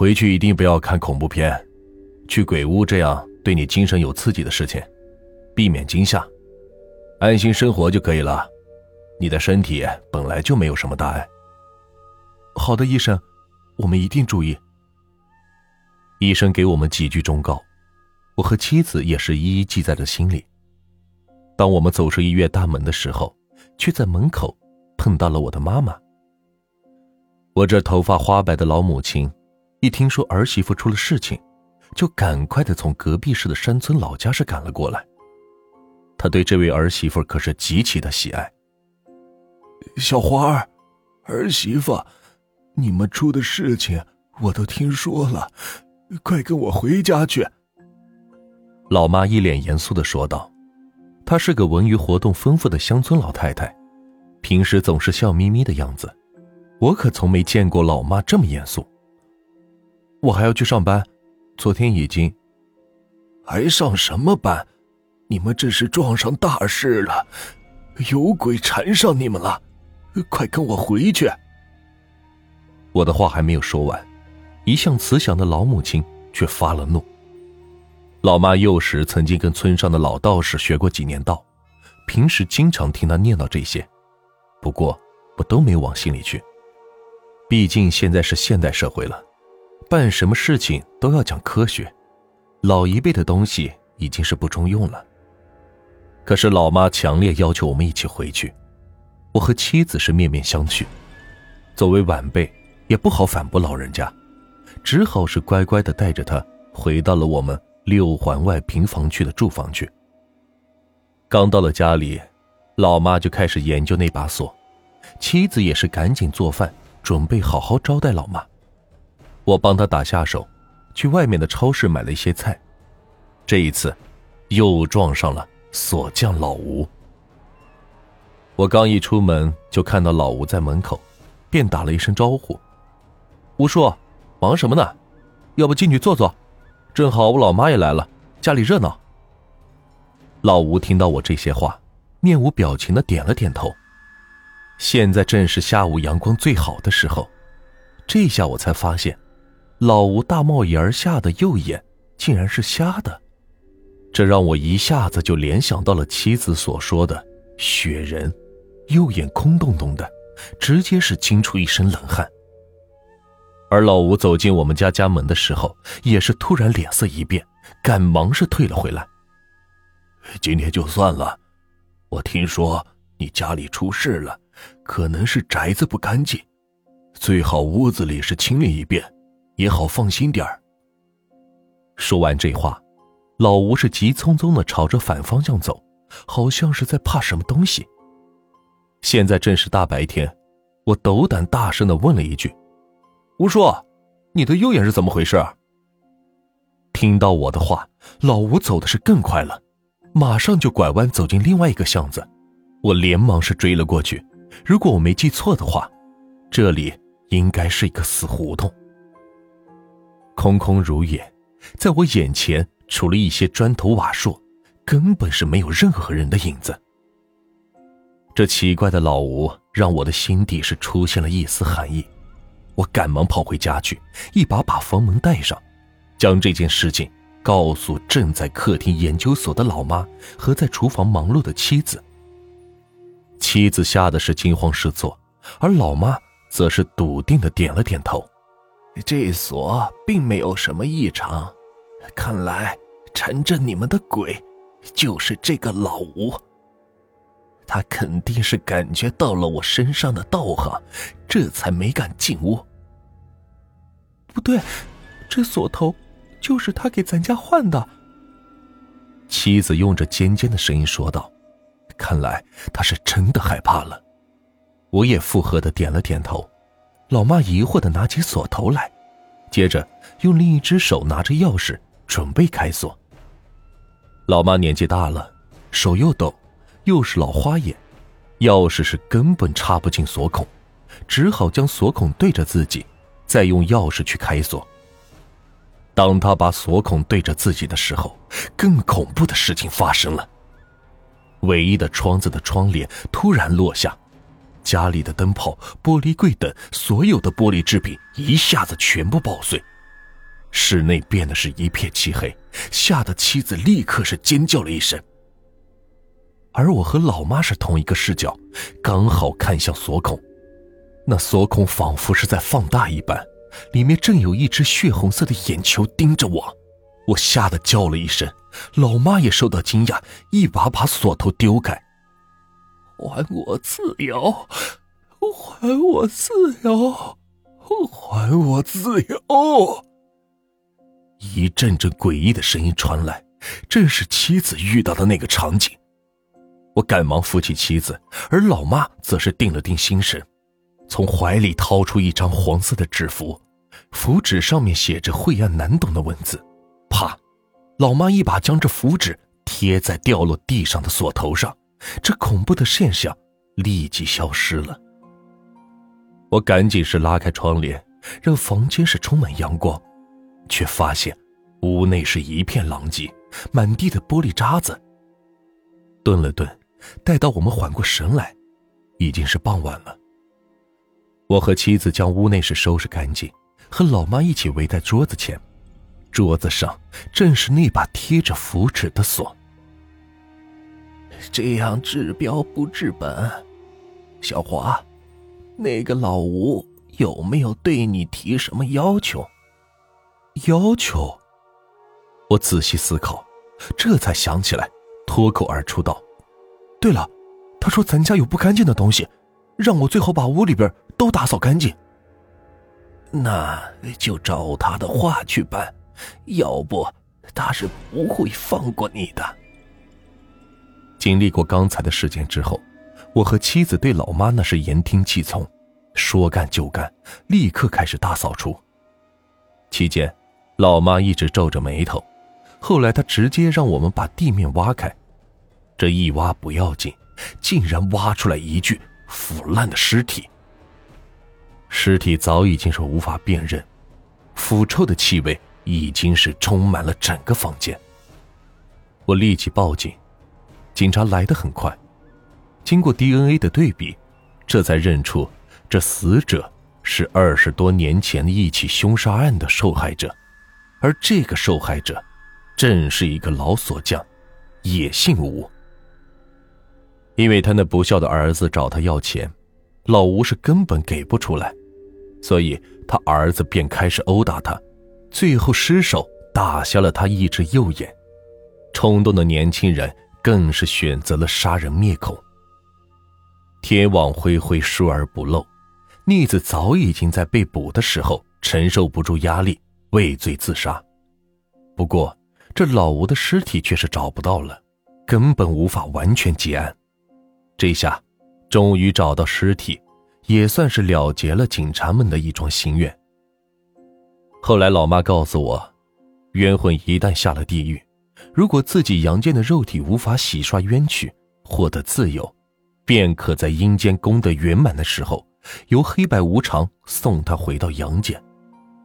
回去一定不要看恐怖片，去鬼屋这样对你精神有刺激的事情，避免惊吓，安心生活就可以了。你的身体本来就没有什么大碍。好的，医生，我们一定注意。医生给我们几句忠告，我和妻子也是一一记在了心里。当我们走出医院大门的时候，却在门口碰到了我的妈妈。我这头发花白的老母亲，一听说儿媳妇出了事情，就赶快的从隔壁市的山村老家是赶了过来。他对这位儿媳妇可是极其的喜爱。小花儿，儿媳妇，你们出的事情我都听说了，快跟我回家去。老妈一脸严肃的说道：“她是个文娱活动丰富的乡村老太太，平时总是笑眯眯的样子，我可从没见过老妈这么严肃。我还要去上班，昨天已经……还上什么班？你们这是撞上大事了，有鬼缠上你们了。”快跟我回去！我的话还没有说完，一向慈祥的老母亲却发了怒。老妈幼时曾经跟村上的老道士学过几年道，平时经常听他念叨这些，不过我都没往心里去。毕竟现在是现代社会了，办什么事情都要讲科学，老一辈的东西已经是不中用了。可是老妈强烈要求我们一起回去。我和妻子是面面相觑，作为晚辈也不好反驳老人家，只好是乖乖的带着他回到了我们六环外平房区的住房去。刚到了家里，老妈就开始研究那把锁，妻子也是赶紧做饭，准备好好招待老妈。我帮他打下手，去外面的超市买了一些菜。这一次，又撞上了锁匠老吴。我刚一出门，就看到老吴在门口，便打了一声招呼：“吴叔，忙什么呢？要不进去坐坐？正好我老妈也来了，家里热闹。”老吴听到我这些话，面无表情的点了点头。现在正是下午阳光最好的时候，这下我才发现，老吴大冒檐下的右眼竟然是瞎的，这让我一下子就联想到了妻子所说的雪人。右眼空洞洞的，直接是惊出一身冷汗。而老吴走进我们家家门的时候，也是突然脸色一变，赶忙是退了回来。今天就算了，我听说你家里出事了，可能是宅子不干净，最好屋子里是清理一遍，也好放心点儿。说完这话，老吴是急匆匆的朝着反方向走，好像是在怕什么东西。现在正是大白天，我斗胆大声的问了一句：“吴叔，你的右眼是怎么回事？”听到我的话，老吴走的是更快了，马上就拐弯走进另外一个巷子。我连忙是追了过去。如果我没记错的话，这里应该是一个死胡同。空空如也，在我眼前除了一些砖头瓦砾，根本是没有任何人的影子。这奇怪的老吴让我的心底是出现了一丝寒意，我赶忙跑回家去，一把把房门带上，将这件事情告诉正在客厅研究所的老妈和在厨房忙碌的妻子。妻子吓得是惊慌失措，而老妈则是笃定的点了点头：“这锁并没有什么异常，看来缠着你们的鬼就是这个老吴。”他肯定是感觉到了我身上的道行，这才没敢进屋。不对，这锁头就是他给咱家换的。妻子用着尖尖的声音说道：“看来他是真的害怕了。”我也附和的点了点头。老妈疑惑的拿起锁头来，接着用另一只手拿着钥匙准备开锁。老妈年纪大了，手又抖。又是老花眼，钥匙是根本插不进锁孔，只好将锁孔对着自己，再用钥匙去开锁。当他把锁孔对着自己的时候，更恐怖的事情发生了。唯一的窗子的窗帘突然落下，家里的灯泡、玻璃柜等所有的玻璃制品一下子全部爆碎，室内变得是一片漆黑，吓得妻子立刻是尖叫了一声。而我和老妈是同一个视角，刚好看向锁孔，那锁孔仿佛是在放大一般，里面正有一只血红色的眼球盯着我，我吓得叫了一声，老妈也受到惊讶，一把把锁头丢开，还我自由，还我自由，还我自由！一阵阵诡异的声音传来，正是妻子遇到的那个场景。我赶忙扶起妻子，而老妈则是定了定心神，从怀里掏出一张黄色的纸符，符纸上面写着晦暗难懂的文字。啪！老妈一把将这符纸贴在掉落地上的锁头上，这恐怖的现象立即消失了。我赶紧是拉开窗帘，让房间是充满阳光，却发现屋内是一片狼藉，满地的玻璃渣子。顿了顿。待到我们缓过神来，已经是傍晚了。我和妻子将屋内是收拾干净，和老妈一起围在桌子前，桌子上正是那把贴着符纸的锁。这样治标不治本，小华，那个老吴有没有对你提什么要求？要求？我仔细思考，这才想起来，脱口而出道。对了，他说咱家有不干净的东西，让我最好把屋里边都打扫干净。那就照他的话去办，要不他是不会放过你的。经历过刚才的事件之后，我和妻子对老妈那是言听计从，说干就干，立刻开始大扫除。期间，老妈一直皱着眉头，后来她直接让我们把地面挖开。这一挖不要紧，竟然挖出来一具腐烂的尸体。尸体早已经是无法辨认，腐臭的气味已经是充满了整个房间。我立即报警，警察来的很快，经过 DNA 的对比，这才认出这死者是二十多年前一起凶杀案的受害者，而这个受害者正是一个老锁匠，也姓吴。因为他那不孝的儿子找他要钱，老吴是根本给不出来，所以他儿子便开始殴打他，最后失手打瞎了他一只右眼。冲动的年轻人更是选择了杀人灭口。天网恢恢，疏而不漏，逆子早已经在被捕的时候承受不住压力，畏罪自杀。不过，这老吴的尸体却是找不到了，根本无法完全结案。这下，终于找到尸体，也算是了结了警察们的一桩心愿。后来，老妈告诉我，冤魂一旦下了地狱，如果自己阳间的肉体无法洗刷冤屈，获得自由，便可在阴间功德圆满的时候，由黑白无常送他回到阳间，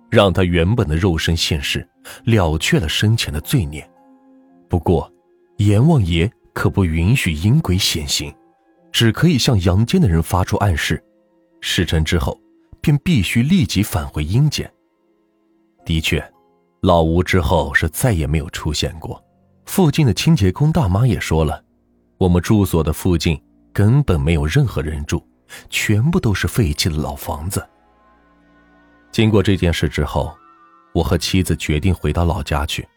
让他原本的肉身现世，了却了生前的罪孽。不过，阎王爷可不允许阴鬼显形。只可以向阳间的人发出暗示，事成之后，便必须立即返回阴间。的确，老吴之后是再也没有出现过。附近的清洁工大妈也说了，我们住所的附近根本没有任何人住，全部都是废弃的老房子。经过这件事之后，我和妻子决定回到老家去。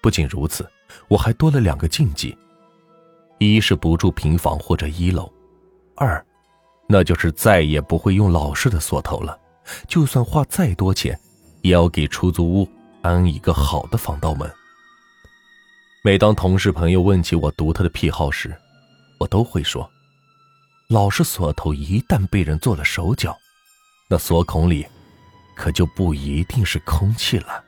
不仅如此，我还多了两个禁忌。一是不住平房或者一楼，二，那就是再也不会用老式的锁头了。就算花再多钱，也要给出租屋安一个好的防盗门。每当同事朋友问起我独特的癖好时，我都会说：老式锁头一旦被人做了手脚，那锁孔里可就不一定是空气了。